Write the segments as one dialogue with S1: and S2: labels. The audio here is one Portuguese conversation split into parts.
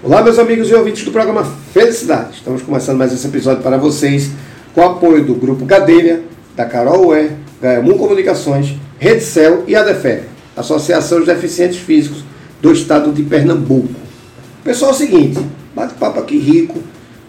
S1: Olá, meus amigos e ouvintes do programa Felicidade. Estamos começando mais esse episódio para vocês com o apoio do Grupo Gadelha, da Carol Ué, Gaiamum Comunicações, Rede Cel e a DEFEB, Associação dos Deficientes Físicos do Estado de Pernambuco. Pessoal, é o seguinte, bate-papo aqui rico.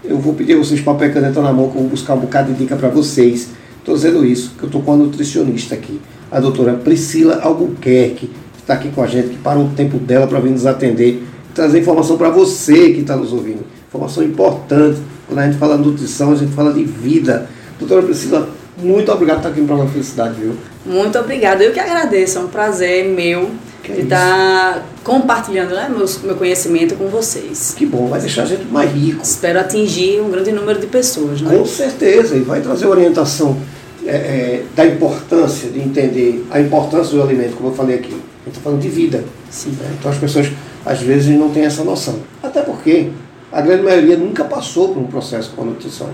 S1: Eu vou pedir a vocês papel e caneta na mão que eu vou buscar um bocado de dica para vocês. Estou dizendo isso, que eu estou com a nutricionista aqui, a doutora Priscila Albuquerque, que está aqui com a gente, que parou o tempo dela para vir nos atender trazer informação para você que está nos ouvindo. Informação importante. Quando a gente fala de nutrição, a gente fala de vida. Doutora Priscila, muito obrigado por estar aqui no programa Felicidade, viu?
S2: Muito obrigada. Eu que agradeço. É um prazer meu que de é estar compartilhando né, meu, meu conhecimento com vocês.
S1: Que bom, vai deixar a gente mais rico.
S2: Espero atingir um grande número de pessoas. Né?
S1: Com certeza, e vai trazer orientação é, é, da importância de entender a importância do alimento, como eu falei aqui. A gente está falando de vida. Sim. Né? Então as pessoas às vezes não tem essa noção. Até porque a grande maioria nunca passou por um processo com a nutrição.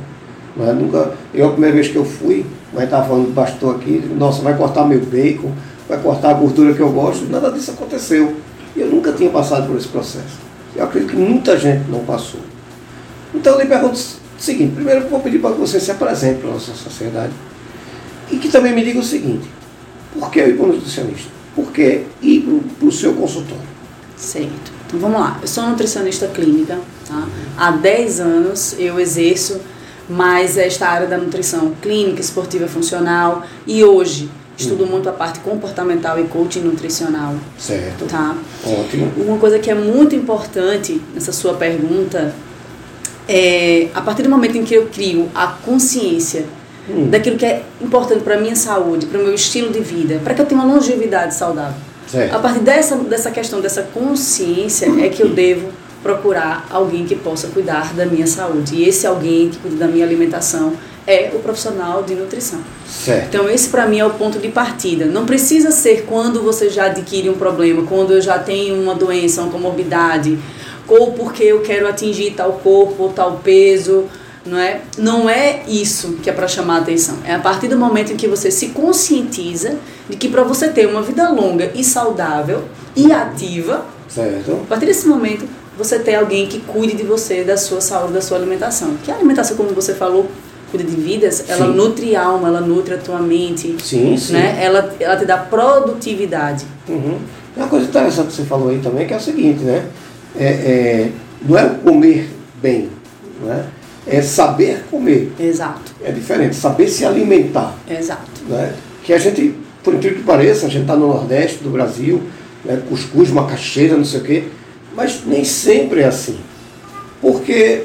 S1: Não é? nunca, eu, a primeira vez que eu fui, mas estava falando do pastor aqui, nossa, vai cortar meu bacon, vai cortar a gordura que eu gosto, nada disso aconteceu. E eu nunca tinha passado por esse processo. Eu acredito que muita gente não passou. Então eu lhe pergunto o seguinte, primeiro eu vou pedir para que você se apresente para a nossa sociedade e que também me diga o seguinte, por que eu ir para o nutricionista? Por que ir para o seu consultório?
S2: Certo. Então vamos lá. Eu sou nutricionista clínica. Tá? Há 10 anos eu exerço mais esta área da nutrição clínica, esportiva, funcional e hoje estudo hum. muito a parte comportamental e coaching nutricional.
S1: Certo.
S2: Tá?
S1: Ótimo.
S2: Uma coisa que é muito importante nessa sua pergunta é a partir do momento em que eu crio a consciência hum. daquilo que é importante para a minha saúde, para o meu estilo de vida, para que eu tenha uma longevidade saudável
S1: Certo.
S2: A partir dessa, dessa questão, dessa consciência, é que eu devo procurar alguém que possa cuidar da minha saúde. E esse alguém que cuida da minha alimentação é o profissional de nutrição.
S1: Certo.
S2: Então esse para mim é o ponto de partida. Não precisa ser quando você já adquire um problema, quando eu já tenho uma doença, uma comorbidade, ou porque eu quero atingir tal corpo, tal peso, não é? Não é isso que é para chamar a atenção. É a partir do momento em que você se conscientiza de que para você ter uma vida longa e saudável e ativa,
S1: certo.
S2: a partir desse momento você tem alguém que cuide de você, da sua saúde, da sua alimentação. Que a alimentação, como você falou, cuida de vidas, ela sim. nutre a alma, ela nutre a tua mente.
S1: Sim, sim.
S2: Né? Ela, ela te dá produtividade.
S1: Uhum. Uma coisa interessante que você falou aí também, que é o seguinte, né? É, é, não é comer bem, não é? é saber comer.
S2: Exato.
S1: É diferente, saber se alimentar.
S2: Exato.
S1: Né? Que a gente, por incrível que pareça, a gente está no Nordeste do Brasil, né? cuscuz, macaxeira, não sei o quê, mas nem sempre é assim. Porque,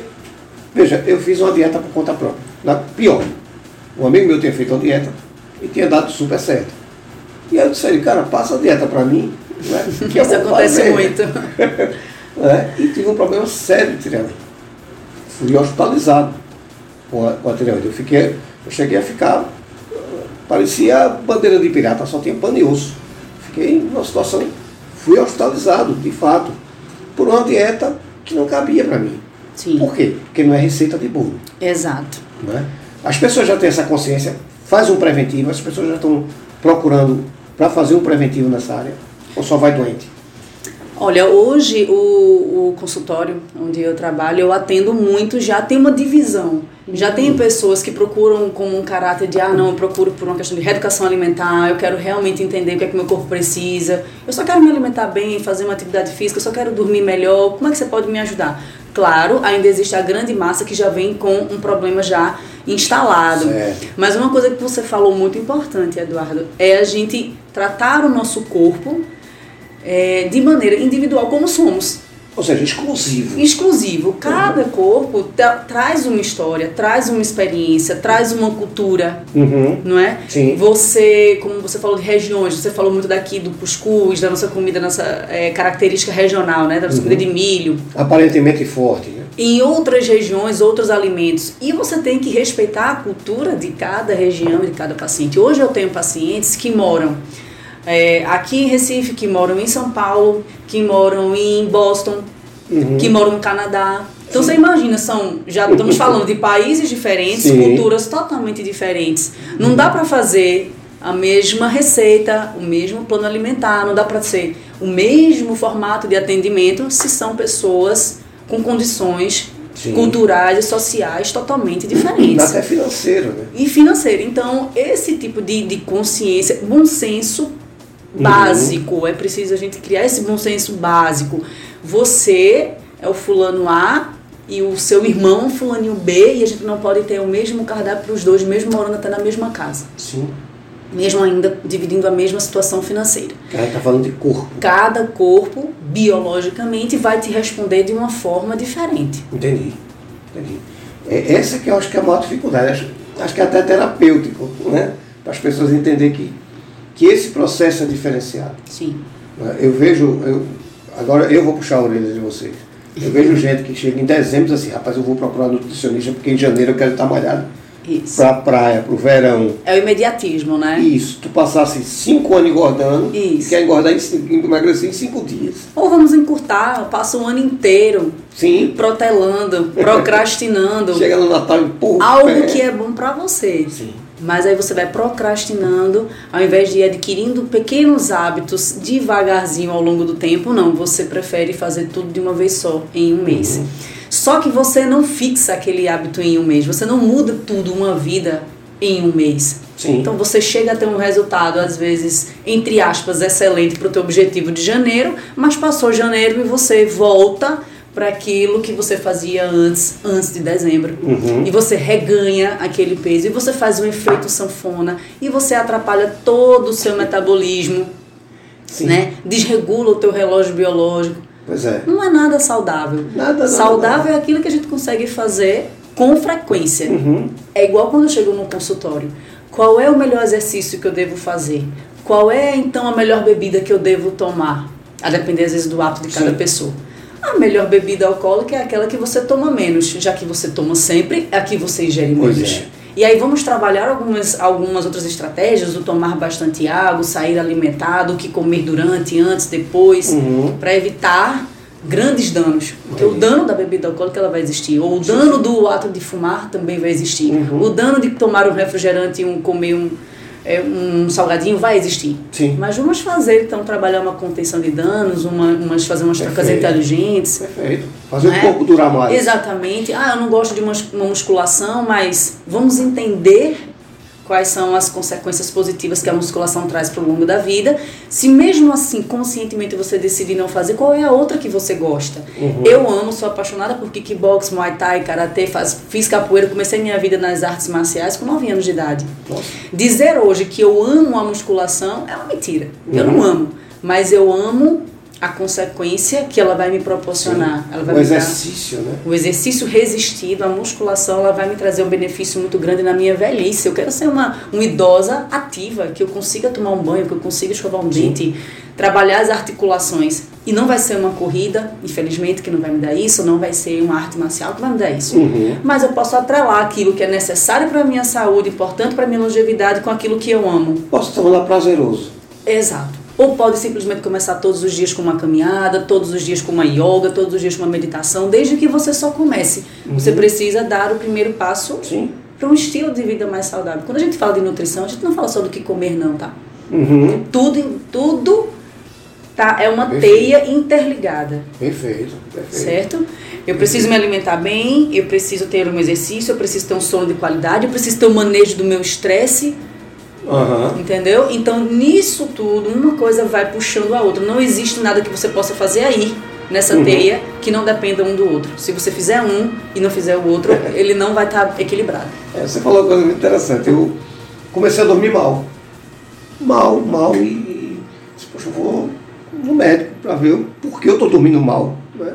S1: veja, eu fiz uma dieta por conta própria. Na, pior, um amigo meu tinha feito uma dieta e tinha dado super certo. E aí eu disse ele, cara, passa a dieta para mim. Né?
S2: Que Isso acontece fazer. muito.
S1: né? E tive um problema sério de tireoide fui hospitalizado com a, com a tireoide. Eu, fiquei, eu cheguei a ficar, parecia bandeira de pirata, só tinha pano e osso. Fiquei numa situação, fui hospitalizado, de fato, por uma dieta que não cabia para mim.
S2: Sim.
S1: Por quê? Porque não é receita de bolo.
S2: Exato.
S1: Né? As pessoas já têm essa consciência, faz um preventivo, as pessoas já estão procurando para fazer um preventivo nessa área, ou só vai doente?
S2: Olha, hoje o, o consultório onde eu trabalho, eu atendo muito, já tem uma divisão. Já tem pessoas que procuram com um caráter de, ah, não, eu procuro por uma questão de reeducação alimentar, eu quero realmente entender o que é que meu corpo precisa, eu só quero me alimentar bem, fazer uma atividade física, eu só quero dormir melhor, como é que você pode me ajudar? Claro, ainda existe a grande massa que já vem com um problema já instalado.
S1: Certo.
S2: Mas uma coisa que você falou muito importante, Eduardo, é a gente tratar o nosso corpo é, de maneira individual como somos.
S1: Ou seja, exclusivo.
S2: Exclusivo. Cada uhum. corpo traz uma história, traz uma experiência, traz uma cultura,
S1: uhum.
S2: não é?
S1: Sim.
S2: Você, como você falou de regiões, você falou muito daqui do cuscuz, da nossa comida, nossa é, característica regional, né? Da nossa uhum. comida de milho.
S1: Aparentemente forte, né?
S2: Em outras regiões, outros alimentos. E você tem que respeitar a cultura de cada região e de cada paciente. Hoje eu tenho pacientes que moram é, aqui em Recife, que moram em São Paulo, que moram em Boston, uhum. que moram no Canadá. Então Sim. você imagina, são já estamos falando de países diferentes, Sim. culturas totalmente diferentes. Não dá para fazer a mesma receita, o mesmo plano alimentar, não dá para ser o mesmo formato de atendimento se são pessoas com condições Sim. culturais e sociais totalmente diferentes.
S1: Até financeiro, né?
S2: E financeiro. Então, esse tipo de, de consciência, bom senso. Básico, uhum. é preciso a gente criar esse bom senso básico. Você é o fulano A e o seu irmão fulaninho B e a gente não pode ter o mesmo cardápio para os dois, mesmo morando até na mesma casa.
S1: Sim.
S2: Mesmo ainda dividindo a mesma situação financeira.
S1: Cara, está falando de corpo.
S2: Cada corpo, biologicamente, vai te responder de uma forma diferente.
S1: Entendi. Entendi. É, essa que eu acho que é a maior dificuldade. Acho, acho que é até terapêutico, né? Para as pessoas entenderem que, que esse processo é diferenciado.
S2: Sim.
S1: Eu vejo, eu, agora eu vou puxar a orelha de vocês. Eu vejo gente que chega em dezembro e diz assim, rapaz, eu vou procurar nutricionista porque em janeiro eu quero estar malhado. Isso. Pra praia, pro verão.
S2: É o imediatismo, né?
S1: Isso. Tu passasse cinco anos engordando Isso. quer engordar em emagrecer em cinco dias.
S2: Ou vamos encurtar, passa o ano inteiro.
S1: Sim.
S2: Protelando, procrastinando.
S1: Chega no Natal e empurra
S2: Algo que é bom para você. Sim. Mas aí você vai procrastinando, ao invés de ir adquirindo pequenos hábitos devagarzinho ao longo do tempo, não, você prefere fazer tudo de uma vez só, em um mês. Uhum. Só que você não fixa aquele hábito em um mês, você não muda tudo uma vida em um mês.
S1: Sim.
S2: Então você chega a ter um resultado, às vezes, entre aspas, excelente para o teu objetivo de janeiro, mas passou janeiro e você volta para aquilo que você fazia antes, antes de dezembro.
S1: Uhum.
S2: E você reganha aquele peso e você faz um efeito sanfona e você atrapalha todo o seu metabolismo,
S1: Sim.
S2: né? Desregula o teu relógio biológico.
S1: Pois é.
S2: Não é nada saudável.
S1: Nada,
S2: saudável
S1: nada.
S2: é aquilo que a gente consegue fazer com frequência.
S1: Uhum.
S2: É igual quando eu chego no consultório. Qual é o melhor exercício que eu devo fazer? Qual é então a melhor bebida que eu devo tomar? A depender às vezes do hábito de cada Sim. pessoa. A melhor bebida alcoólica é aquela que você toma menos, já que você toma sempre, é a que você ingere menos.
S1: É.
S2: E aí vamos trabalhar algumas, algumas outras estratégias, o tomar bastante água, sair alimentado, o que comer durante, antes, depois,
S1: uhum.
S2: para evitar grandes danos. Porque o dano da bebida alcoólica ela vai existir, ou o dano do ato de fumar também vai existir.
S1: Uhum.
S2: O dano de tomar um refrigerante e um, comer um é, um salgadinho vai existir.
S1: Sim.
S2: Mas vamos fazer, então, trabalhar uma contenção de danos, uma, umas, fazer umas trocas inteligentes.
S1: Perfeito. Fazer o corpo durar mais.
S2: Exatamente. Ah, eu não gosto de uma musculação, mas vamos entender quais são as consequências positivas que a musculação traz para o longo da vida. Se mesmo assim, conscientemente você decidir não fazer, qual é a outra que você gosta?
S1: Uhum.
S2: Eu amo, sou apaixonada por kickbox, muay thai, karatê, faz, fiz capoeira, comecei minha vida nas artes marciais com 9 anos de idade.
S1: Nossa.
S2: Dizer hoje que eu amo a musculação é uma mentira. Uhum. Eu não amo, mas eu amo a consequência que ela vai me proporcionar. Ela vai
S1: o exercício, dar, né?
S2: O exercício resistido, a musculação, ela vai me trazer um benefício muito grande na minha velhice. Eu quero ser uma, uma idosa ativa, que eu consiga tomar um banho, que eu consiga escovar um Sim. dente, trabalhar as articulações. E não vai ser uma corrida, infelizmente, que não vai me dar isso, não vai ser uma arte marcial que vai me dar isso.
S1: Uhum.
S2: Mas eu posso atrelar aquilo que é necessário para a minha saúde, importante para a minha longevidade, com aquilo que eu amo.
S1: Posso tornar prazeroso.
S2: Exato. Ou pode simplesmente começar todos os dias com uma caminhada, todos os dias com uma yoga, todos os dias com uma meditação, desde que você só comece. Uhum. Você precisa dar o primeiro passo para um estilo de vida mais saudável. Quando a gente fala de nutrição, a gente não fala só do que comer, não, tá?
S1: Uhum.
S2: Tudo, tudo tá, é uma perfeito. teia interligada.
S1: Perfeito, perfeito.
S2: Certo? Eu preciso me alimentar bem, eu preciso ter um exercício, eu preciso ter um sono de qualidade, eu preciso ter um manejo do meu estresse
S1: Uhum.
S2: Entendeu? Então, nisso tudo, uma coisa vai puxando a outra. Não existe nada que você possa fazer aí, nessa uhum. teia, que não dependa um do outro. Se você fizer um e não fizer o outro, ele não vai estar tá equilibrado.
S1: É, você falou uma coisa muito interessante. Eu comecei a dormir mal. Mal, mal. E, disse, poxa, eu vou no médico para ver o porquê eu estou dormindo mal. Né?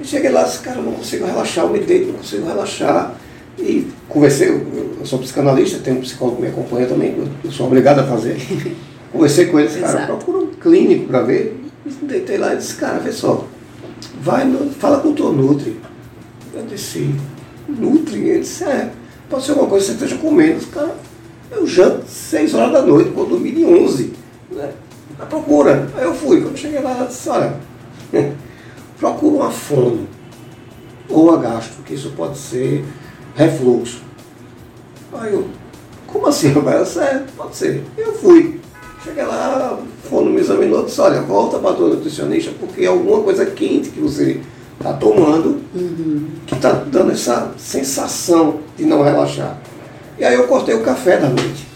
S1: E cheguei lá e disse, cara, eu não consigo relaxar, eu me deito, não consigo relaxar. E conversei, eu sou psicanalista, tenho um psicólogo que me acompanha também, eu sou obrigado a fazer. Conversei com ele, disse, cara, procura um clínico para ver. Deitei lá e disse, cara, vê só, vai, no, fala com o teu Nutri. Eu disse, Nutri? Ele disse, é, pode ser alguma coisa que você esteja comendo. Cara, eu janto 6 horas da noite, quando dormi de 11. Né? A procura. Aí eu fui, quando cheguei lá, eu disse, olha, procura uma fono ou uma gastro, que isso pode ser refluxo. Aí eu, como assim, rapaz? É, pode ser. Eu fui. Cheguei lá, o fono me examinou e disse, olha, volta para a tua nutricionista porque é alguma coisa quente que você está tomando, uhum. que está dando essa sensação de não relaxar. E aí eu cortei o café da noite.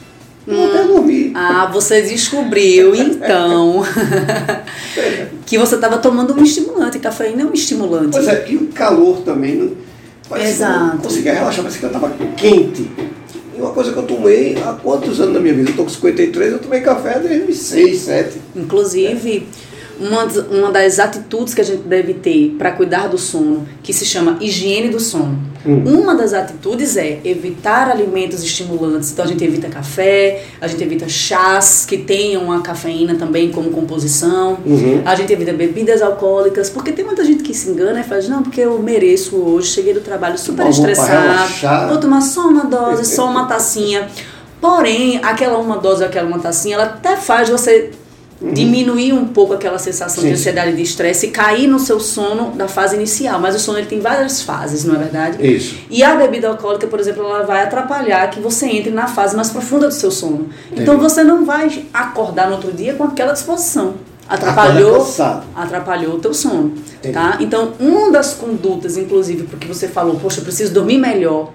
S1: Hum. até dormir.
S2: Ah, você descobriu então que você estava tomando um estimulante. Cafeína é um estimulante.
S1: Pois é, e o calor também. Não, Exato. não conseguia relaxar, parece que eu estava quente. E uma coisa que eu tomei há quantos anos na minha vida? Eu estou com 53, eu tomei café desde 6, 7.
S2: Inclusive. É uma, uma das atitudes que a gente deve ter para cuidar do sono, que se chama higiene do sono. Hum. Uma das atitudes é evitar alimentos estimulantes. Então a gente evita café, a gente evita chás que tenham a cafeína também como composição, uhum. a gente evita bebidas alcoólicas, porque tem muita gente que se engana e faz, não, porque eu mereço hoje, cheguei do trabalho super estressado, vou tomar só uma dose, só uma tacinha. Porém, aquela uma dose, aquela uma tacinha, ela até faz você Uhum. diminuir um pouco aquela sensação Sim. de ansiedade e de estresse e cair no seu sono da fase inicial. Mas o sono ele tem várias fases, não é verdade?
S1: Isso.
S2: E a bebida alcoólica, por exemplo, ela vai atrapalhar que você entre na fase mais profunda do seu sono. Então você não vai acordar no outro dia com aquela disposição. Atrapalhou, atrapalhou o teu sono, tá? Então, uma das condutas, inclusive, porque você falou, poxa, eu preciso dormir melhor,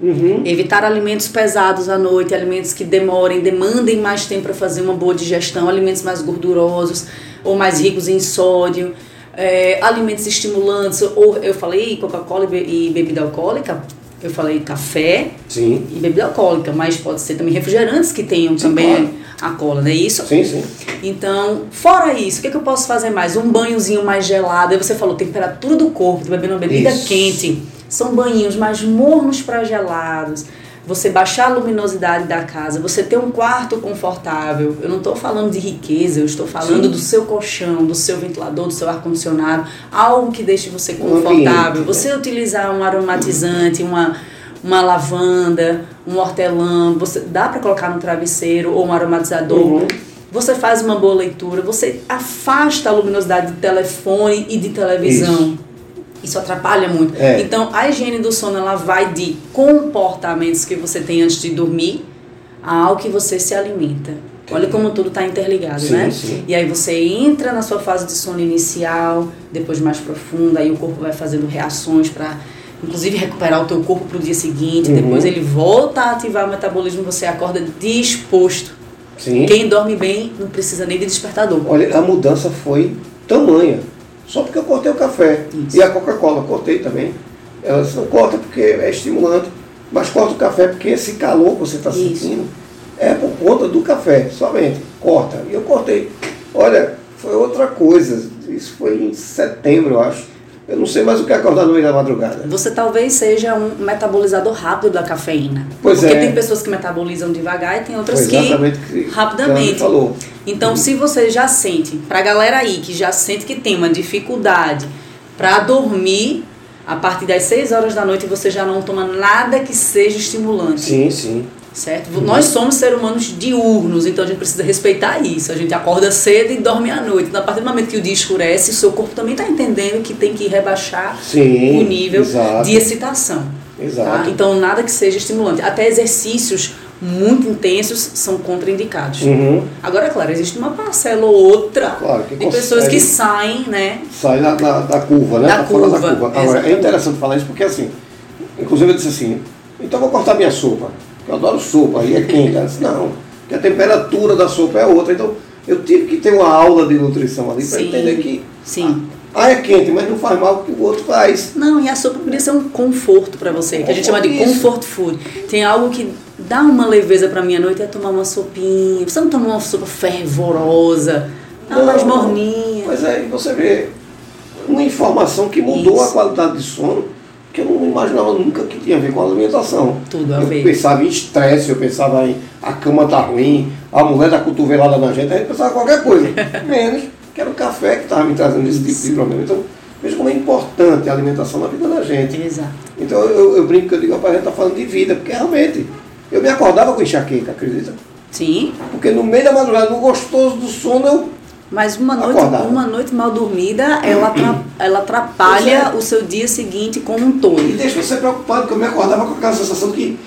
S2: Uhum. Evitar alimentos pesados à noite, alimentos que demorem, demandem mais tempo para fazer uma boa digestão, alimentos mais gordurosos ou mais ricos em sódio, é, alimentos estimulantes, ou eu falei Coca-Cola e bebida alcoólica, eu falei café
S1: sim.
S2: e bebida alcoólica, mas pode ser também refrigerantes que tenham sim, também claro. a cola, não é isso?
S1: Sim, sim.
S2: Então, fora isso, o que, é que eu posso fazer mais? Um banhozinho mais gelado. Aí você falou temperatura do corpo, bebendo uma bebida isso. quente são banhinhos mais mornos para gelados. Você baixar a luminosidade da casa, você ter um quarto confortável. Eu não estou falando de riqueza, eu estou falando Sim. do seu colchão, do seu ventilador, do seu ar-condicionado, algo que deixe você confortável. você utilizar um aromatizante, uma, uma lavanda, um hortelã, você dá para colocar no travesseiro ou um aromatizador. Uhum. Você faz uma boa leitura, você afasta a luminosidade de telefone e de televisão. Isso isso atrapalha muito. É. Então, a higiene do sono ela vai de comportamentos que você tem antes de dormir ao que você se alimenta. Olha como tudo está interligado, sim, né? Sim. E aí você entra na sua fase de sono inicial, depois mais profunda, aí o corpo vai fazendo reações para inclusive recuperar o teu corpo para o dia seguinte, uhum. depois ele volta a ativar o metabolismo, você acorda disposto.
S1: Sim.
S2: Quem dorme bem não precisa nem de despertador.
S1: Olha, a mudança foi tamanha. Só porque eu cortei o café. Isso. E a Coca-Cola, cortei também. Elas não corta porque é estimulante, mas corta o café porque esse calor que você está sentindo é por conta do café, somente. Corta. E eu cortei. Olha, foi outra coisa. Isso foi em setembro, eu acho. Eu não sei mais o que acordar no meio da madrugada.
S2: Você talvez seja um metabolizador rápido da cafeína.
S1: Pois
S2: Porque
S1: é.
S2: tem pessoas que metabolizam devagar e tem outras que, que rapidamente.
S1: Falou.
S2: Então, se você já sente, pra galera aí que já sente que tem uma dificuldade para dormir, a partir das 6 horas da noite você já não toma nada que seja estimulante.
S1: Sim, sim
S2: certo? Uhum. Nós somos seres humanos diurnos, então a gente precisa respeitar isso. A gente acorda cedo e dorme à noite. Então, a partir do momento que o dia escurece, o seu corpo também está entendendo que tem que rebaixar
S1: Sim,
S2: o nível
S1: exato.
S2: de excitação.
S1: Tá? Exato.
S2: Tá? Então, nada que seja estimulante. Até exercícios muito intensos são contraindicados.
S1: Uhum.
S2: Agora, claro, existe uma parcela ou outra
S1: claro,
S2: de pessoas que saem, né?
S1: Saem da, da, da, curva, né?
S2: Da, curva.
S1: da curva. Agora, é interessante falar isso porque, assim, inclusive eu disse assim, então vou cortar minha sopa. Eu adoro sopa, aí é quente. Ela disse, não, que a temperatura da sopa é outra. Então, eu tive que ter uma aula de nutrição ali para entender que.
S2: Sim.
S1: Ah, é quente, mas não faz mal o que o outro faz.
S2: Não, e a sopa poderia ser um conforto para você, que a gente chama de comfort food. Tem algo que dá uma leveza para minha noite é tomar uma sopinha. Você não toma uma sopa fervorosa, dá mais morninha.
S1: Mas aí você vê uma informação que mudou Isso. a qualidade de sono que eu não imaginava nunca que tinha a ver com a alimentação.
S2: Tudo a ver.
S1: Eu pensava em estresse, eu pensava em a cama tá ruim, a mulher tá cotovelada na gente, a gente pensava em qualquer coisa. Menos que era o café que estava me trazendo esse tipo de problema. Então, veja como é importante a alimentação na vida da gente.
S2: Exato.
S1: Então eu, eu brinco que eu digo, a gente está falando de vida, porque realmente eu me acordava com enxaqueca, acredita?
S2: Sim.
S1: Porque no meio da madrugada, no gostoso do sono, eu
S2: mas uma noite, uma noite mal dormida, ela, ela atrapalha é. o seu dia seguinte como um todo.
S1: E deixa você preocupado, porque eu me acordava com aquela sensação de que,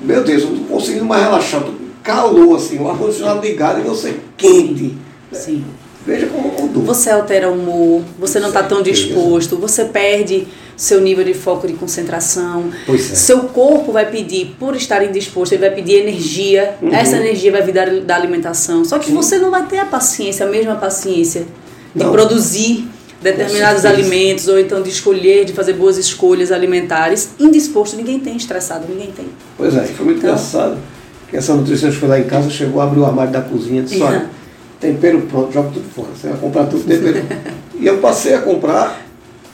S1: meu Deus, eu não estou conseguindo mais relaxar, estou calor, assim, o ar-condicionado ligado e você quente.
S2: Sim.
S1: Veja como mudou.
S2: Você altera o humor, você não está tão disposto, você perde seu nível de foco de concentração.
S1: Pois é.
S2: Seu corpo vai pedir, por estar indisposto, ele vai pedir energia. Uhum. Essa energia vai vir da, da alimentação. Só que Sim. você não vai ter a paciência, a mesma paciência de não. produzir determinados alimentos ou então de escolher, de fazer boas escolhas alimentares. Indisposto, ninguém tem, estressado, ninguém tem.
S1: Pois é, foi muito então, engraçado que essa nutricionista foi lá em casa, chegou, abriu o armário da cozinha e disse, olha, tempero pronto, joga tudo fora. Você vai comprar tudo tempero. e eu passei a comprar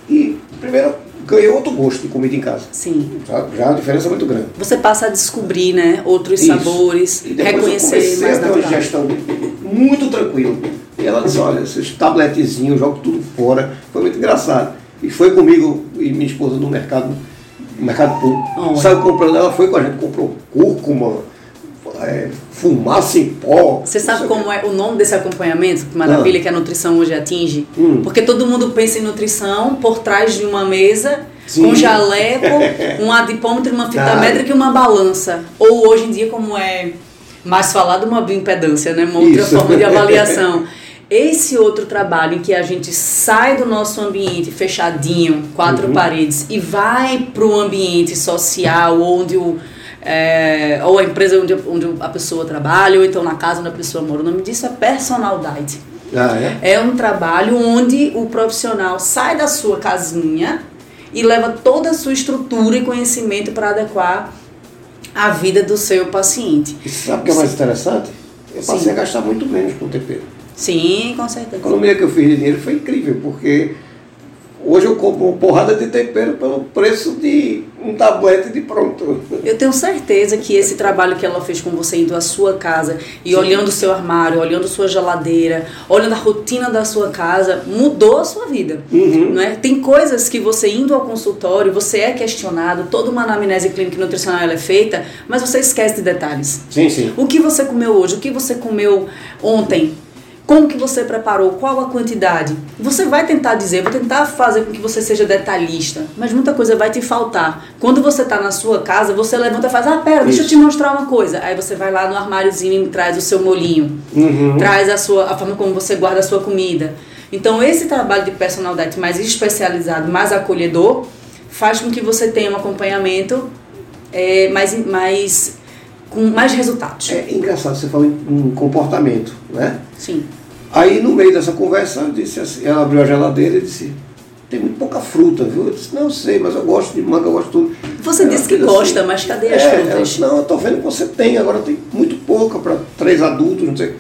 S1: e primeiro ganhei outro gosto de comida em casa.
S2: Sim.
S1: Já, já a diferença é muito grande.
S2: Você passa a descobrir, né, outros Isso. sabores, e reconhecer eu comecei
S1: mais a ter uma digestão muito tranquila. E ela disse, olha, esses tabletezinhos, jogo tudo fora. Foi muito engraçado. E foi comigo e minha esposa no mercado, no mercado público. Oh, Saiu comprando, ela foi com a gente, comprou cúrcuma, é, fumaça em pó.
S2: Você sabe como é o nome desse acompanhamento? Que maravilha ah. que a nutrição hoje atinge? Hum. Porque todo mundo pensa em nutrição por trás de uma mesa, Sim. com jaleco, um adipômetro, uma fita ah. métrica e uma balança. Ou hoje em dia, como é mais falado, uma bioimpedância, né? uma outra Isso. forma de avaliação. Esse outro trabalho em que a gente sai do nosso ambiente fechadinho, quatro uhum. paredes, e vai para o ambiente social, onde o é, ou a empresa onde, onde a pessoa trabalha, ou então na casa onde a pessoa mora. O nome disso é personal diet.
S1: Ah, é?
S2: é um trabalho onde o profissional sai da sua casinha e leva toda a sua estrutura e conhecimento para adequar a vida do seu paciente.
S1: E sabe o que é mais interessante? Eu passei Sim. a gastar muito menos com tempero.
S2: Sim, com certeza. A
S1: economia que eu fiz de dinheiro foi incrível, porque Hoje eu compro uma porrada de tempero pelo preço de um tablete de pronto.
S2: Eu tenho certeza que esse trabalho que ela fez com você indo à sua casa e Sim. olhando o seu armário, olhando sua geladeira, olhando a rotina da sua casa, mudou a sua vida.
S1: Uhum.
S2: Não é? Tem coisas que você indo ao consultório, você é questionado, toda uma anamnese clínica e nutricional é feita, mas você esquece de detalhes.
S1: Sim, sim.
S2: O que você comeu hoje, o que você comeu ontem, como que você preparou? Qual a quantidade? Você vai tentar dizer, vou tentar fazer com que você seja detalhista, mas muita coisa vai te faltar. Quando você está na sua casa, você levanta e faz, ah, pera, deixa eu te mostrar uma coisa. Aí você vai lá no armáriozinho e traz o seu molinho,
S1: uhum.
S2: traz a sua a forma como você guarda a sua comida. Então esse trabalho de personalidade mais especializado, mais acolhedor, faz com que você tenha um acompanhamento é, mais, mais com mais resultados.
S1: É engraçado, você falou em comportamento, né?
S2: Sim.
S1: Aí no meio dessa conversa, eu disse assim, ela abriu a geladeira e disse, tem muito pouca fruta, viu? Eu disse, não sei, mas eu gosto de manga, eu gosto de tudo.
S2: Você ela disse que gosta, assim, mas cadê as é, frutas?
S1: Disse, não, eu tô vendo que você tem, agora tem muito pouca para três adultos, não sei.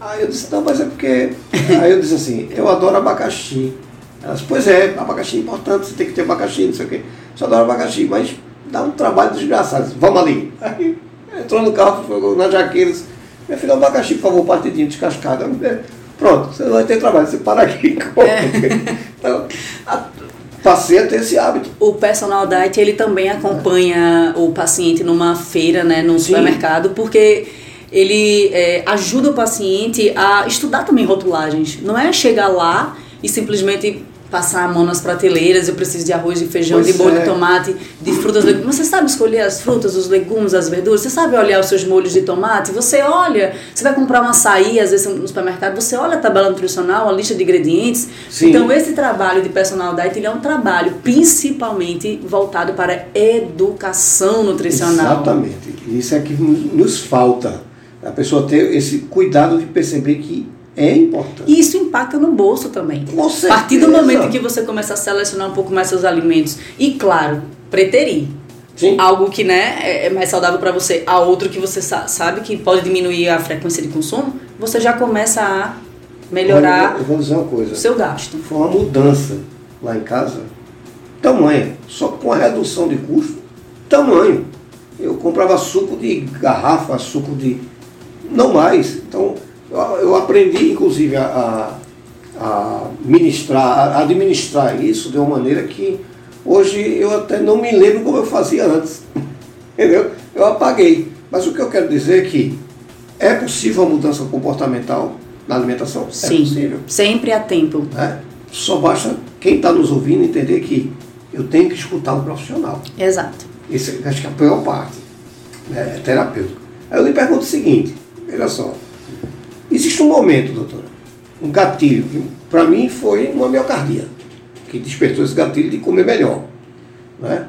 S1: Aí eu disse, não, mas é porque. Aí eu disse assim, eu adoro abacaxi. Ela disse, pois é, abacaxi é importante, você tem que ter abacaxi, não sei o quê. Você adora abacaxi, mas dá um trabalho desgraçado. Vamos ali. Aí entrou no carro, foi na jaqueira, disse, minha filha, abacaxi, por favor, partidinho descascado. Pronto, você vai ter trabalho, você para aqui e come. É. Então, a, passei a ter esse hábito.
S2: O personal diet, ele também acompanha é. o paciente numa feira, né, num Sim. supermercado, porque ele é, ajuda o paciente a estudar também rotulagens. Não é chegar lá e simplesmente passar a mão nas prateleiras, eu preciso de arroz, de feijão, pois de molho é. de tomate, de frutas, legumes. Você sabe escolher as frutas, os legumes, as verduras? Você sabe olhar os seus molhos de tomate? Você olha, você vai comprar um açaí, às vezes no supermercado, você olha a tabela nutricional, a lista de ingredientes.
S1: Sim.
S2: Então, esse trabalho de personal diet, ele é um trabalho principalmente voltado para educação nutricional.
S1: Exatamente. Isso é que nos falta. A pessoa ter esse cuidado de perceber que é importante.
S2: E isso impacta no bolso também.
S1: Com certeza.
S2: A partir do momento que você começa a selecionar um pouco mais seus alimentos e, claro, preterir.
S1: Sim.
S2: Algo que né, é, é mais saudável para você, a outro que você sabe que pode diminuir a frequência de consumo, você já começa a melhorar
S1: eu vou dizer uma coisa.
S2: o seu gasto.
S1: Foi uma mudança lá em casa, tamanho, só com a redução de custo, tamanho. Eu comprava suco de garrafa, suco de. não mais. Então, eu aprendi, inclusive, a, a ministrar, a administrar isso de uma maneira que hoje eu até não me lembro como eu fazia antes. Entendeu? Eu apaguei. Mas o que eu quero dizer é que é possível a mudança comportamental na alimentação?
S2: Sim,
S1: é possível.
S2: Sempre há tempo.
S1: É? Só basta quem está nos ouvindo entender que eu tenho que escutar o profissional.
S2: Exato.
S1: Isso acho que é a pior parte. Né? É terapêutico. Aí eu lhe pergunto o seguinte, veja só, Existe um momento, doutora, um gatilho, que para mim foi uma miocardia, que despertou esse gatilho de comer melhor. Né?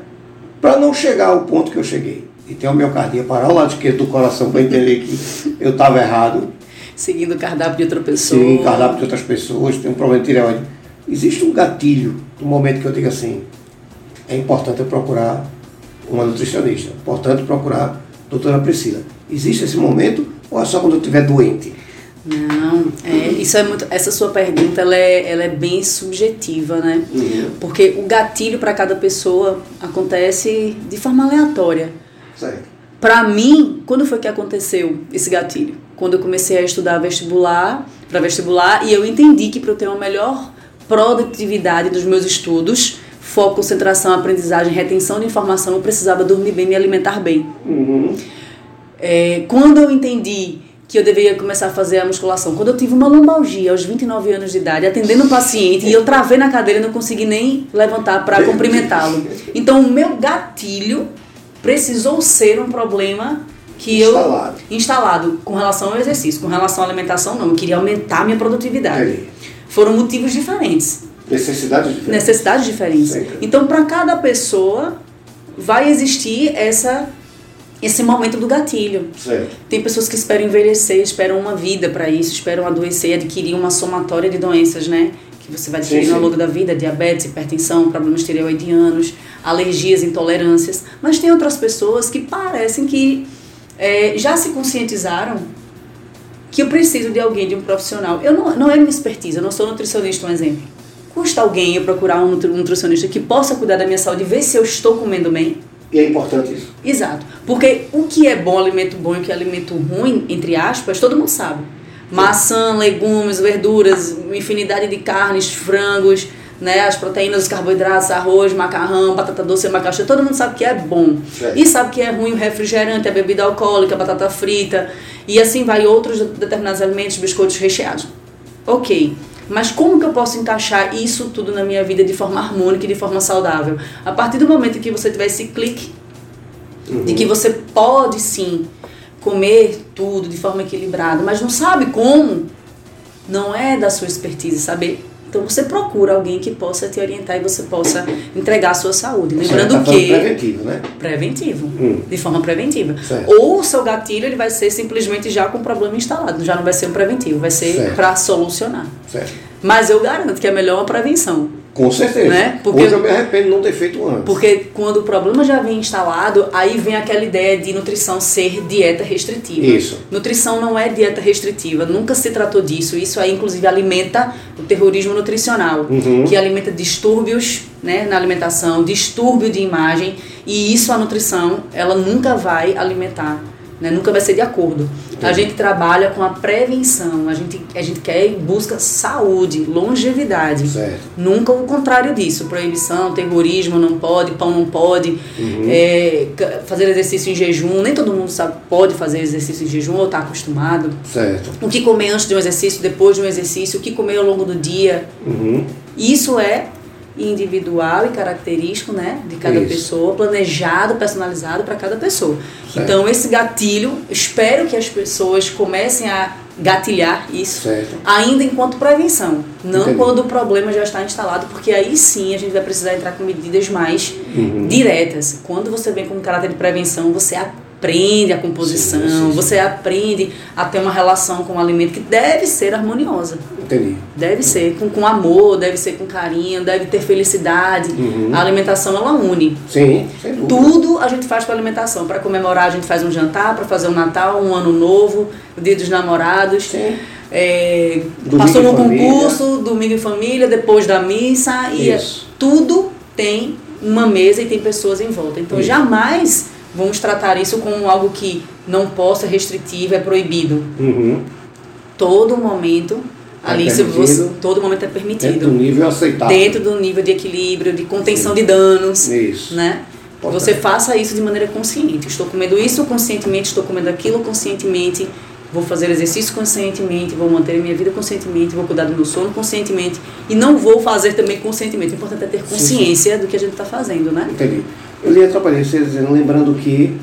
S1: Para não chegar ao ponto que eu cheguei, e ter uma miocardia parar o lado esquerdo do coração para entender que eu estava errado.
S2: Seguindo o cardápio de outra pessoa.
S1: Seguindo o cardápio de outras pessoas, tem um problema de tireoide. Existe um gatilho no momento que eu digo assim, é importante eu procurar uma nutricionista, importante procurar a doutora Priscila. Existe esse momento ou é só quando eu estiver doente?
S2: Não, é, isso é muito. Essa sua pergunta ela é, ela é bem subjetiva, né? Uhum. Porque o gatilho para cada pessoa acontece de forma aleatória. Para mim, quando foi que aconteceu esse gatilho? Quando eu comecei a estudar vestibular, para vestibular, e eu entendi que para eu ter uma melhor produtividade dos meus estudos, foco, concentração, aprendizagem, retenção de informação, eu precisava dormir bem, me alimentar bem.
S1: Uhum.
S2: É, quando eu entendi que eu deveria começar a fazer a musculação, quando eu tive uma lombalgia aos 29 anos de idade, atendendo um paciente, e eu travei na cadeira e não consegui nem levantar para cumprimentá-lo. Então, o meu gatilho precisou ser um problema que
S1: instalado.
S2: eu instalado com relação ao exercício, com relação à alimentação não, eu queria aumentar a minha produtividade. Foram motivos diferentes.
S1: Necessidades diferentes.
S2: Necessidades diferentes. Então, para cada pessoa vai existir essa esse momento do gatilho.
S1: Certo.
S2: Tem pessoas que esperam envelhecer, esperam uma vida para isso, esperam adoecer, adquirir uma somatória de doenças, né? Que você vai adquirir ao longo da vida, diabetes, hipertensão, problemas tireoidianos, alergias, intolerâncias. Mas tem outras pessoas que parecem que é, já se conscientizaram que eu preciso de alguém, de um profissional. Eu não, não é minha expertise, eu não sou nutricionista, um exemplo. Custa alguém eu procurar um nutricionista que possa cuidar da minha saúde e ver se eu estou comendo bem?
S1: E é importante isso.
S2: Exato. Porque o que é bom, alimento bom e o que é alimento ruim, entre aspas, todo mundo sabe. Maçã, legumes, verduras, infinidade de carnes, frangos, né, as proteínas, os carboidratos, arroz, macarrão, batata doce, macaxeira, todo mundo sabe que é bom.
S1: Certo.
S2: E sabe que é ruim o refrigerante, a bebida alcoólica, a batata frita, e assim vai outros determinados alimentos, biscoitos recheados. Ok. Mas como que eu posso encaixar isso tudo na minha vida de forma harmônica e de forma saudável? A partir do momento que você tiver esse clique uhum. de que você pode sim comer tudo de forma equilibrada, mas não sabe como, não é da sua expertise saber então você procura alguém que possa te orientar e você possa entregar a sua saúde. Lembrando
S1: tá
S2: que.
S1: Preventivo, né?
S2: Preventivo. Hum. De forma preventiva.
S1: Certo.
S2: Ou o seu gatilho ele vai ser simplesmente já com o problema instalado. Já não vai ser um preventivo, vai ser para solucionar.
S1: Certo.
S2: Mas eu garanto que é melhor uma prevenção.
S1: Com certeza.
S2: Né? Porque,
S1: Hoje eu me arrependo de não ter feito antes.
S2: Porque quando o problema já vem instalado, aí vem aquela ideia de nutrição ser dieta restritiva.
S1: Isso.
S2: Nutrição não é dieta restritiva, nunca se tratou disso. Isso aí, inclusive, alimenta o terrorismo nutricional,
S1: uhum.
S2: que alimenta distúrbios né, na alimentação, distúrbio de imagem, e isso a nutrição, ela nunca vai alimentar né? Nunca vai ser de acordo. A gente trabalha com a prevenção, a gente, a gente quer e busca saúde, longevidade.
S1: Certo.
S2: Nunca o contrário disso. Proibição, terrorismo, não pode, pão não pode,
S1: uhum.
S2: é, fazer exercício em jejum. Nem todo mundo sabe, pode fazer exercício em jejum ou está acostumado.
S1: Certo.
S2: O que comer antes de um exercício, depois de um exercício, o que comer ao longo do dia.
S1: Uhum.
S2: Isso é individual e característico, né, de cada
S1: Isso.
S2: pessoa, planejado, personalizado para cada pessoa.
S1: Certo.
S2: Então esse gatilho, espero que as pessoas comecem a gatilhar isso
S1: certo.
S2: ainda enquanto prevenção, não
S1: Entendi.
S2: quando o problema já está instalado, porque aí sim a gente vai precisar entrar com medidas mais
S1: Uhum.
S2: diretas. Quando você vem com caráter de prevenção, você aprende a composição,
S1: Sim, sim, sim.
S2: você aprende a ter uma relação com o alimento que deve ser harmoniosa.
S1: Entendi.
S2: Deve ser com, com amor, deve ser com carinho, deve ter felicidade.
S1: Uhum.
S2: A alimentação ela une.
S1: Sim, sem dúvida.
S2: Tudo a gente faz com a alimentação. Para comemorar, a gente faz um jantar, para fazer um Natal, um ano novo, o dia dos namorados.
S1: Sim.
S2: É, passou no concurso, domingo em família, depois da missa. E é-
S1: Isso.
S2: tudo tem uma mesa e tem pessoas em volta. Então
S1: Isso.
S2: jamais vamos tratar isso como algo que não possa, restritivo, é proibido.
S1: Uhum.
S2: Todo momento,
S1: É
S2: ali, se
S1: permitido.
S2: você, todo momento é
S1: Dentro
S2: permitido
S1: do nível aceitável.
S2: dentro do nível de equilíbrio, de contenção de danos,
S1: Isso.
S2: né? Você faça isso de maneira consciente. Estou comendo isso conscientemente, estou comendo aquilo conscientemente, vou fazer exercício conscientemente, vou manter a minha vida conscientemente, vou cuidar do meu sono conscientemente e não vou fazer também conscientemente. O importante é ter consciência do que a gente está fazendo, né?
S1: Entendi. Eu lhe atrapalhei, você dizendo, lembrando que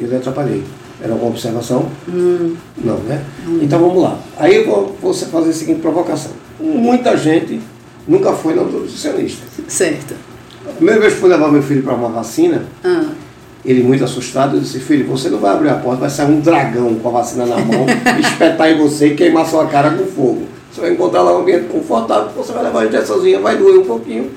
S1: eu lhe atrapalhei. Era alguma observação? Hum. Não, né? Hum. Então vamos lá. Aí eu vou, vou fazer a seguinte provocação. Muita gente nunca foi na nutricionista.
S2: Certo.
S1: A primeira vez que fui levar meu filho para uma vacina, ah. ele muito assustado, eu disse, filho, você não vai abrir a porta, vai sair um dragão com a vacina na mão, espetar em você e queimar sua cara com fogo. Você vai encontrar lá um ambiente confortável, você vai levar a injeçãozinha, vai doer um pouquinho,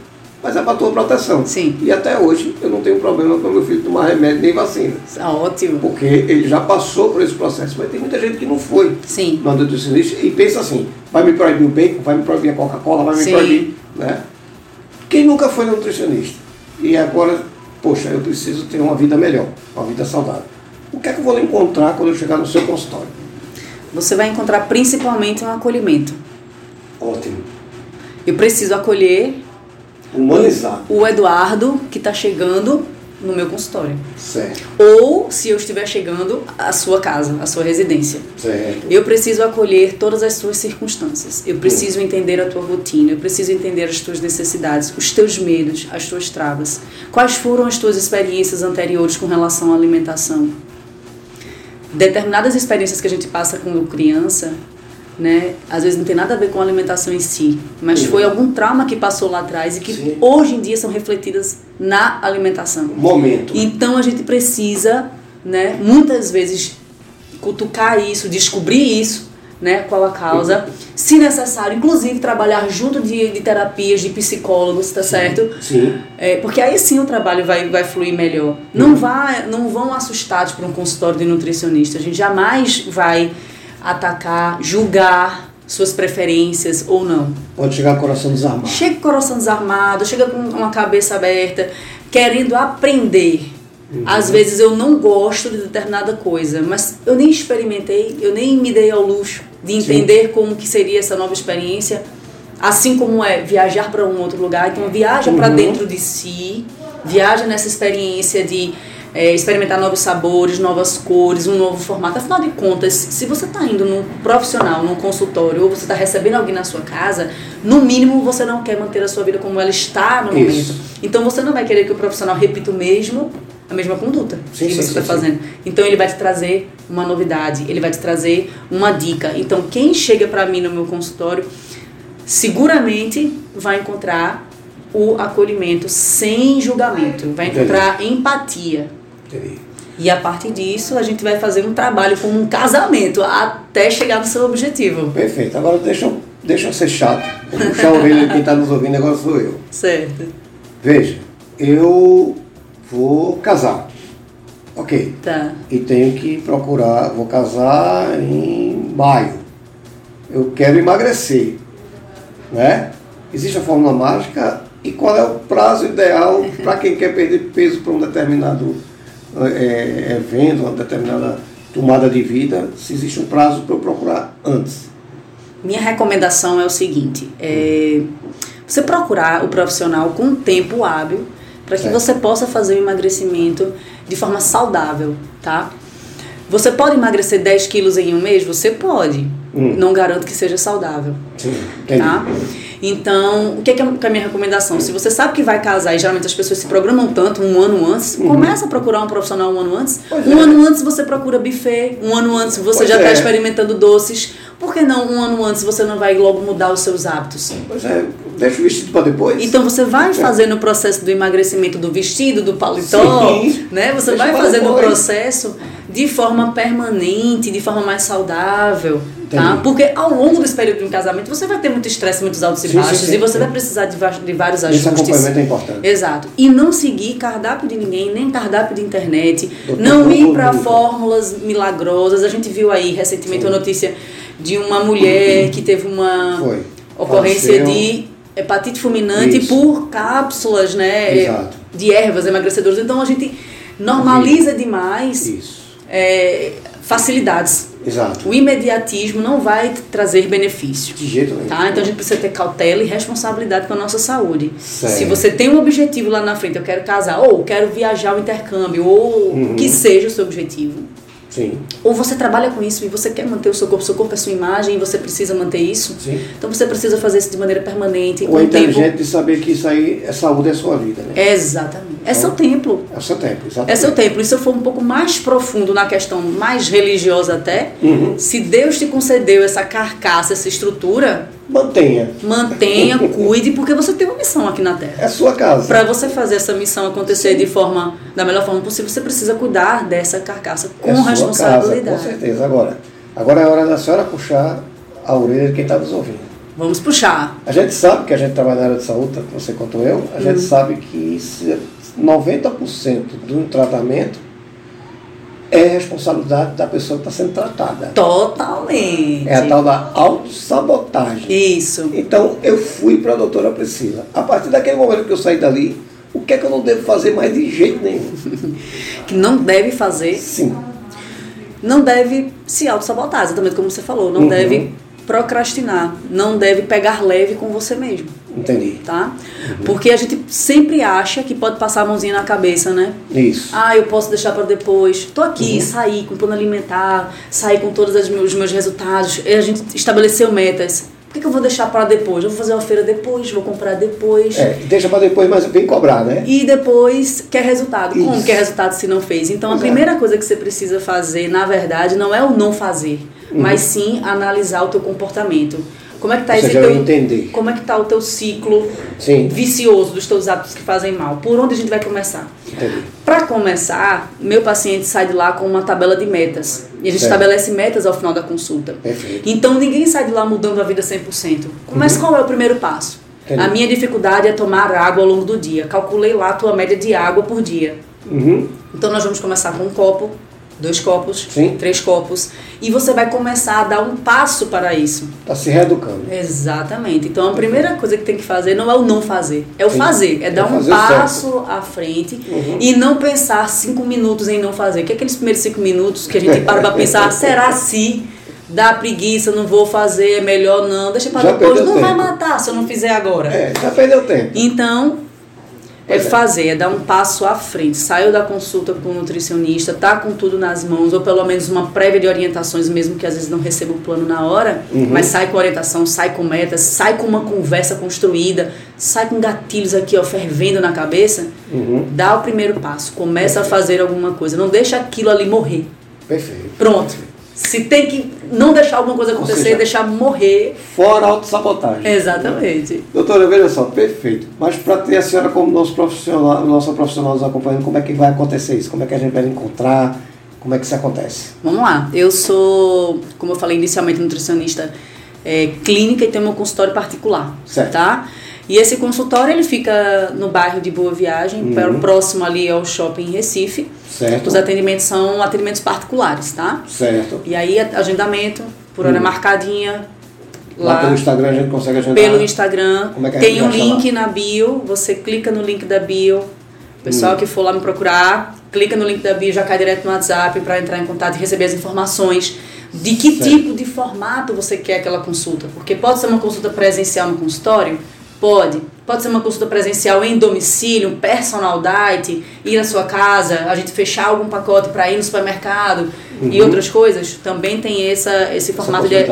S1: mas é para tua proteção.
S2: Sim.
S1: E até hoje eu não tenho problema com meu filho tomar remédio nem vacina.
S2: Ah, ótimo.
S1: Porque ele já passou por esse processo, mas tem muita gente que não foi
S2: Sim.
S1: no nutricionista e pensa assim, vai me proibir o bacon, vai me proibir a Coca-Cola, vai me Sim. proibir. Né? Quem nunca foi no nutricionista? E agora, poxa, eu preciso ter uma vida melhor, uma vida saudável. O que é que eu vou encontrar quando eu chegar no seu consultório?
S2: Você vai encontrar principalmente um acolhimento.
S1: Ótimo.
S2: Eu preciso acolher
S1: Humanizar.
S2: O, Eduardo que está chegando no meu consultório.
S1: Certo.
S2: Ou, se eu estiver chegando, à sua casa, à sua residência.
S1: Certo.
S2: Eu preciso acolher todas as suas circunstâncias. Eu preciso entender a tua rotina. Eu preciso entender as tuas necessidades, os teus medos, as tuas travas. Quais foram as tuas experiências anteriores com relação à alimentação? Determinadas experiências que a gente passa com criança né? Às vezes não tem nada a ver com a alimentação em si, mas Sim. foi algum trauma que passou lá atrás e que Sim. hoje em dia são refletidas na alimentação.
S1: Momento.
S2: Então a gente precisa, né, muitas vezes cutucar isso, descobrir isso, né, qual a causa, Sim. se necessário, inclusive trabalhar junto de, de terapias, de psicólogos, tá certo?
S1: Sim.
S2: É, porque aí sim o trabalho vai, vai fluir melhor. Não, vai, não vão assustados para um consultório de nutricionista. A gente jamais vai atacar, julgar suas preferências ou não.
S1: Pode chegar com o coração desarmado.
S2: Chega com o coração desarmado, chega com uma cabeça aberta, querendo aprender. Uhum. Às vezes eu não gosto de determinada coisa, mas eu nem experimentei, eu nem me dei ao luxo de entender Sim. como que seria essa nova experiência, assim como é viajar para um outro lugar. Então viaja uhum. para dentro de si, viaja nessa experiência de é, experimentar novos sabores, novas cores, um novo formato. Afinal de contas, se você está indo num profissional, num consultório, ou você está recebendo alguém na sua casa, no mínimo você não quer manter a sua vida como ela está no Isso. momento. Então você não vai querer que o profissional repita o mesmo a mesma conduta sim, que sim, você está fazendo. Então ele vai te trazer uma novidade, ele vai te trazer uma dica. Então quem chega para mim no meu consultório seguramente vai encontrar o acolhimento sem julgamento, vai encontrar Entendi. empatia.
S1: Entendi.
S2: E a partir disso a gente vai fazer um trabalho como um casamento até chegar no seu objetivo.
S1: Perfeito. Agora deixa eu, deixa eu ser chato. Vou puxar a orelha de quem está nos ouvindo, agora sou eu.
S2: Certo.
S1: Veja, eu vou casar. Ok.
S2: Tá.
S1: E tenho que procurar, vou casar em maio. Eu quero emagrecer. Né? Existe a fórmula mágica e qual é o prazo ideal para quem quer perder peso para um determinado é, evento, uma determinada tomada de vida, se existe um prazo para eu procurar antes?
S2: Minha recomendação é o seguinte: é, você procurar o profissional com tempo hábil para que certo. você possa fazer o emagrecimento de forma saudável, tá? Você pode emagrecer 10 quilos em um mês? Você pode. Hum. Não garanto que seja saudável.
S1: Sim,
S2: tá? Então, o que é, que é a minha recomendação? Se você sabe que vai casar e geralmente as pessoas se programam tanto um ano antes, uhum. começa a procurar um profissional um ano antes. Pois um é. ano antes você procura buffet, um ano antes você pois já está é. experimentando doces. Por que não um ano antes você não vai logo mudar os seus hábitos?
S1: Pois é, deixa o vestido para depois.
S2: Então você vai é. fazendo o processo do emagrecimento do vestido, do paletó, Sim. né? Você deixa vai fazendo o processo de forma permanente, de forma mais saudável. Tá? Porque ao longo desse período de um casamento você vai ter muito estresse, muitos altos e baixos, sim, sim, e você sim. vai precisar de, de vários ajustes.
S1: Esse acompanhamento é importante.
S2: Exato. E não seguir cardápio de ninguém, nem cardápio de internet, Doutor, não ir para fórmulas milagrosas. A gente viu aí recentemente uma notícia de uma mulher que teve uma Foi. ocorrência de hepatite fulminante Isso. por cápsulas né,
S1: Exato.
S2: de ervas emagrecedoras. Então a gente normaliza demais é, facilidades
S1: Exato.
S2: O imediatismo não vai trazer benefício.
S1: De jeito nenhum.
S2: Tá? Então a gente precisa ter cautela e responsabilidade com a nossa saúde.
S1: Certo.
S2: Se você tem um objetivo lá na frente, eu quero casar, ou quero viajar o intercâmbio, ou uhum. que seja o seu objetivo,
S1: Sim.
S2: Ou você trabalha com isso e você quer manter o seu corpo, seu corpo é sua imagem e você precisa manter isso.
S1: Sim.
S2: Então você precisa fazer isso de maneira permanente.
S1: Ou é inteligente tempo... de saber que isso aí é saúde, é sua vida, né?
S2: Exatamente. É seu templo.
S1: É seu templo, exatamente.
S2: É seu templo. E se eu for um pouco mais profundo na questão mais religiosa até,
S1: uhum.
S2: se Deus te concedeu essa carcaça, essa estrutura,
S1: mantenha.
S2: Mantenha, cuide, porque você tem uma missão aqui na Terra.
S1: É a sua casa.
S2: Para você fazer essa missão acontecer de forma da melhor forma possível, você precisa cuidar dessa carcaça com é responsabilidade.
S1: Casa, com certeza. Agora, agora é hora da senhora puxar a orelha de quem está nos ouvindo.
S2: Vamos puxar.
S1: A gente sabe que a gente trabalha na área de saúde, você quanto eu, a gente uhum. sabe que 90% do tratamento é responsabilidade da pessoa que está sendo tratada.
S2: Totalmente.
S1: É a tal da autossabotagem.
S2: Isso.
S1: Então, eu fui para a doutora Priscila. A partir daquele momento que eu saí dali, o que é que eu não devo fazer mais de jeito nenhum?
S2: que não deve fazer?
S1: Sim.
S2: Não deve se autossabotar, exatamente como você falou. Não uhum. deve procrastinar. Não deve pegar leve com você mesmo.
S1: Entendi.
S2: Tá? Uhum. Porque a gente sempre acha que pode passar a mãozinha na cabeça, né?
S1: Isso.
S2: Ah, eu posso deixar para depois. Tô aqui, uhum. saí com plano alimentar, saí com todos os meus, resultados. E a gente estabeleceu metas. Por que, que eu vou deixar para depois? Eu vou fazer uma feira depois, vou comprar depois.
S1: É, deixa para depois, mas vem cobrar, né?
S2: E depois quer resultado. Isso. Como quer resultado se não fez? Então, Exato. a primeira coisa que você precisa fazer, na verdade, não é o não fazer, uhum. mas sim analisar o teu comportamento. Como é que está esse
S1: teu, entender.
S2: Como é que está o teu ciclo
S1: Sim.
S2: vicioso dos teus hábitos que fazem mal? Por onde a gente vai começar? Para começar, meu paciente sai de lá com uma tabela de metas. E a gente certo. estabelece metas ao final da consulta.
S1: Perfeito.
S2: Então ninguém sai de lá mudando a vida 100%. Mas uhum. qual é o primeiro passo? Entendi. A minha dificuldade é tomar água ao longo do dia. Calculei lá a tua média de água por dia.
S1: Uhum.
S2: Então nós vamos começar com um copo dois copos,
S1: Sim.
S2: três copos, e você vai começar a dar um passo para isso.
S1: Está se reeducando.
S2: Exatamente. Então a primeira coisa que tem que fazer não é o não fazer, é o Sim. fazer, é, é dar um passo certo. à frente
S1: uhum.
S2: e não pensar cinco minutos em não fazer. Que aqueles primeiros cinco minutos que a gente para para pensar, será se dá preguiça, não vou fazer, é melhor não, deixa para depois, não tempo. vai matar se eu não fizer agora.
S1: É, já perdeu tempo.
S2: Então, é fazer, é dar um passo à frente. Saiu da consulta com o nutricionista, tá com tudo nas mãos, ou pelo menos uma prévia de orientações, mesmo que às vezes não receba o plano na hora,
S1: uhum.
S2: mas sai com orientação, sai com metas, sai com uma conversa construída, sai com gatilhos aqui, ó, fervendo na cabeça.
S1: Uhum.
S2: Dá o primeiro passo, começa Perfeito. a fazer alguma coisa. Não deixa aquilo ali morrer.
S1: Perfeito.
S2: Pronto. Se tem que não deixar alguma coisa acontecer, seja, deixar morrer.
S1: Fora autossabotagem.
S2: Exatamente.
S1: Doutora, veja só, perfeito. Mas para ter a senhora como nosso profissional, nossa profissional nos acompanhando, como é que vai acontecer isso? Como é que a gente vai encontrar? Como é que isso acontece?
S2: Vamos lá. Eu sou, como eu falei inicialmente, nutricionista é, clínica e tenho meu consultório particular.
S1: Certo.
S2: Tá? E esse consultório ele fica no bairro de Boa Viagem, uhum. próximo ali ao shopping Recife.
S1: Certo.
S2: Os atendimentos são atendimentos particulares, tá?
S1: Certo.
S2: E aí agendamento por hora uhum. marcadinha.
S1: Lá, lá, pelo Instagram a gente consegue agendar.
S2: Pelo Instagram.
S1: Como é que a
S2: Tem um link lá? na bio, você clica no link da bio. O pessoal uhum. que for lá me procurar, clica no link da bio, já cai direto no WhatsApp para entrar em contato e receber as informações de que certo. tipo de formato você quer aquela consulta. Porque pode ser uma consulta presencial no consultório, Pode. Pode ser uma consulta presencial em domicílio, um personal diet, ir à sua casa, a gente fechar algum pacote para ir no supermercado uhum. e outras coisas. Também tem essa, esse formato de,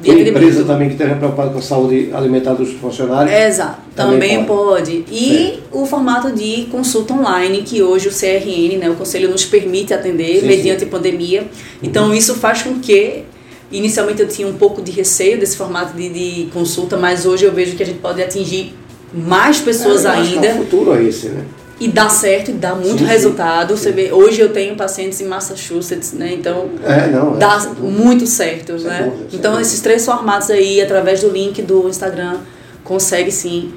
S1: de Tem empresa também que esteja preocupada com a saúde alimentar dos funcionários.
S2: Exato, também, também pode. pode. E o formato de consulta online, que hoje o CRN, né, o Conselho, nos permite atender sim, mediante sim. pandemia. Então, uhum. isso faz com que Inicialmente eu tinha um pouco de receio desse formato de, de consulta, mas hoje eu vejo que a gente pode atingir mais pessoas é, ainda.
S1: o futuro é esse, né?
S2: E dá certo, e dá muito sim, resultado. Sim, Você vê, hoje eu tenho pacientes em Massachusetts, né? Então
S1: é, não, é,
S2: dá muito certo, né? Dúvida, então esses três formatos aí, através do link do Instagram, consegue sim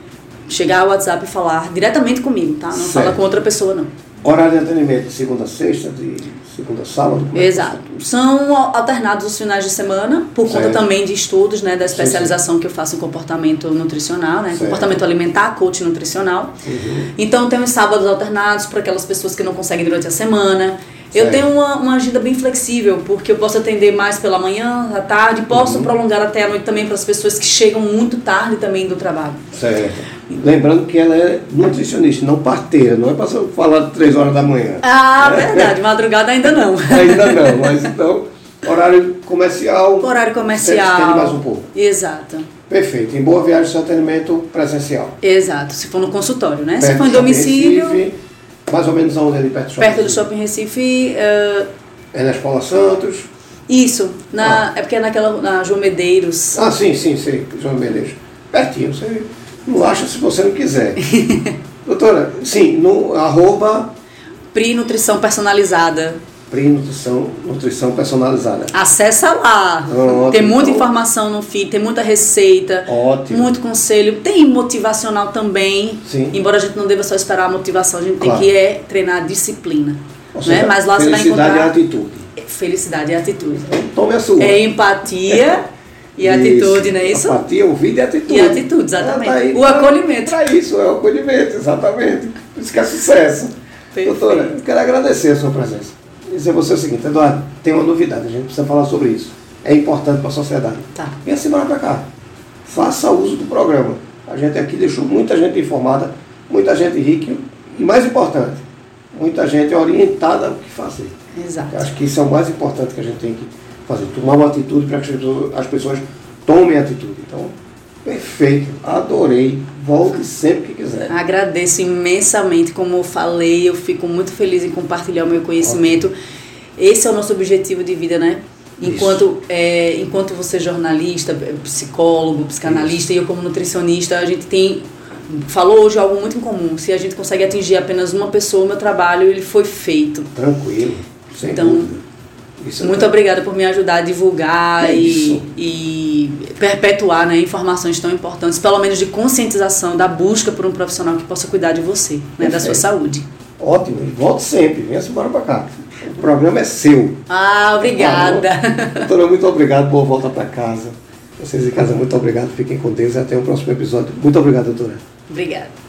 S2: chegar ao WhatsApp e falar diretamente comigo, tá? Não certo. fala com outra pessoa não.
S1: Horário de atendimento de segunda a sexta, de segunda a sábado?
S2: É Exato. São alternados os finais de semana, por certo. conta também de estudos, né, da especialização sim, sim. que eu faço em comportamento nutricional, né, comportamento alimentar, coach nutricional.
S1: Uhum.
S2: Então tem os sábados alternados para aquelas pessoas que não conseguem durante a semana. Eu certo. tenho uma, uma agenda bem flexível, porque eu posso atender mais pela manhã, à tarde, posso uhum. prolongar até a noite também para as pessoas que chegam muito tarde também do trabalho.
S1: Certo. Lembrando que ela é nutricionista, não parteira, não é para falar três horas da manhã.
S2: Ah, é. verdade, madrugada ainda não.
S1: ainda não, mas então, horário comercial.
S2: Horário comercial.
S1: mais um pouco.
S2: Exato.
S1: Perfeito. Em boa viagem, seu atendimento presencial.
S2: Exato. Se for no consultório, né? Perto Se for em domicílio. Recife,
S1: mais ou menos onde ali perto do
S2: shopping? Perto do shopping Recife. Uh...
S1: É na Escola Santos.
S2: Isso. Na, ah. É porque é naquela. Na João Medeiros.
S1: Ah, sim, sim, sim. João Medeiros. Pertinho. Você não acha se você não quiser. Doutora, sim, no arroba.
S2: Pri Nutrição Personalizada.
S1: Pri Nutrição, Nutrição Personalizada.
S2: Acessa lá. Tem muita então. informação no feed, tem muita receita.
S1: Ótimo.
S2: Muito conselho. Tem motivacional também.
S1: Sim.
S2: Embora a gente não deva só esperar a motivação, a gente claro. tem que é treinar a disciplina. Ou né? Mas lá
S1: você vai encontrar. Felicidade e atitude.
S2: Felicidade e atitude.
S1: Então, tome a sua.
S2: É empatia. E atitude, não é isso?
S1: Empatia, ouvir e atitude.
S2: E atitude, exatamente. Ah, tá aí, o acolhimento.
S1: Para isso, é o acolhimento, exatamente. Por isso que é sucesso. Perfeito. Doutora, quero agradecer a sua presença dizer você o seguinte, Eduardo, tem uma novidade, a gente precisa falar sobre isso. É importante para a sociedade.
S2: Tá.
S1: Venha semana para cá. Faça uso do programa. A gente aqui deixou muita gente informada, muita gente rica e, mais importante, muita gente orientada ao que fazer.
S2: Exato.
S1: Eu acho que isso é o mais importante que a gente tem que fazer. Tomar uma atitude para que as pessoas tomem atitude. Então, perfeito. Adorei. Volte sempre que quiser.
S2: Agradeço imensamente, como eu falei, eu fico muito feliz em compartilhar o meu conhecimento. Ótimo. Esse é o nosso objetivo de vida, né? Enquanto, é, enquanto você é jornalista, psicólogo, psicanalista Isso. e eu como nutricionista, a gente tem falou hoje algo muito incomum. Se a gente consegue atingir apenas uma pessoa, o meu trabalho ele foi feito.
S1: Tranquilo. Sem
S2: então,
S1: dúvida.
S2: Isso muito é obrigada por me ajudar a divulgar é e, e, perpetuar né, informações tão importantes, pelo menos de conscientização da busca por um profissional que possa cuidar de você, né, da sua saúde.
S1: Ótimo, e volte sempre, venha se embora para cá. O programa é seu.
S2: Ah, obrigada.
S1: Doutora, muito obrigado, boa volta para casa. Vocês em casa, muito obrigado, fiquem com Deus e até o próximo episódio. Muito obrigado, doutora.
S2: Obrigada.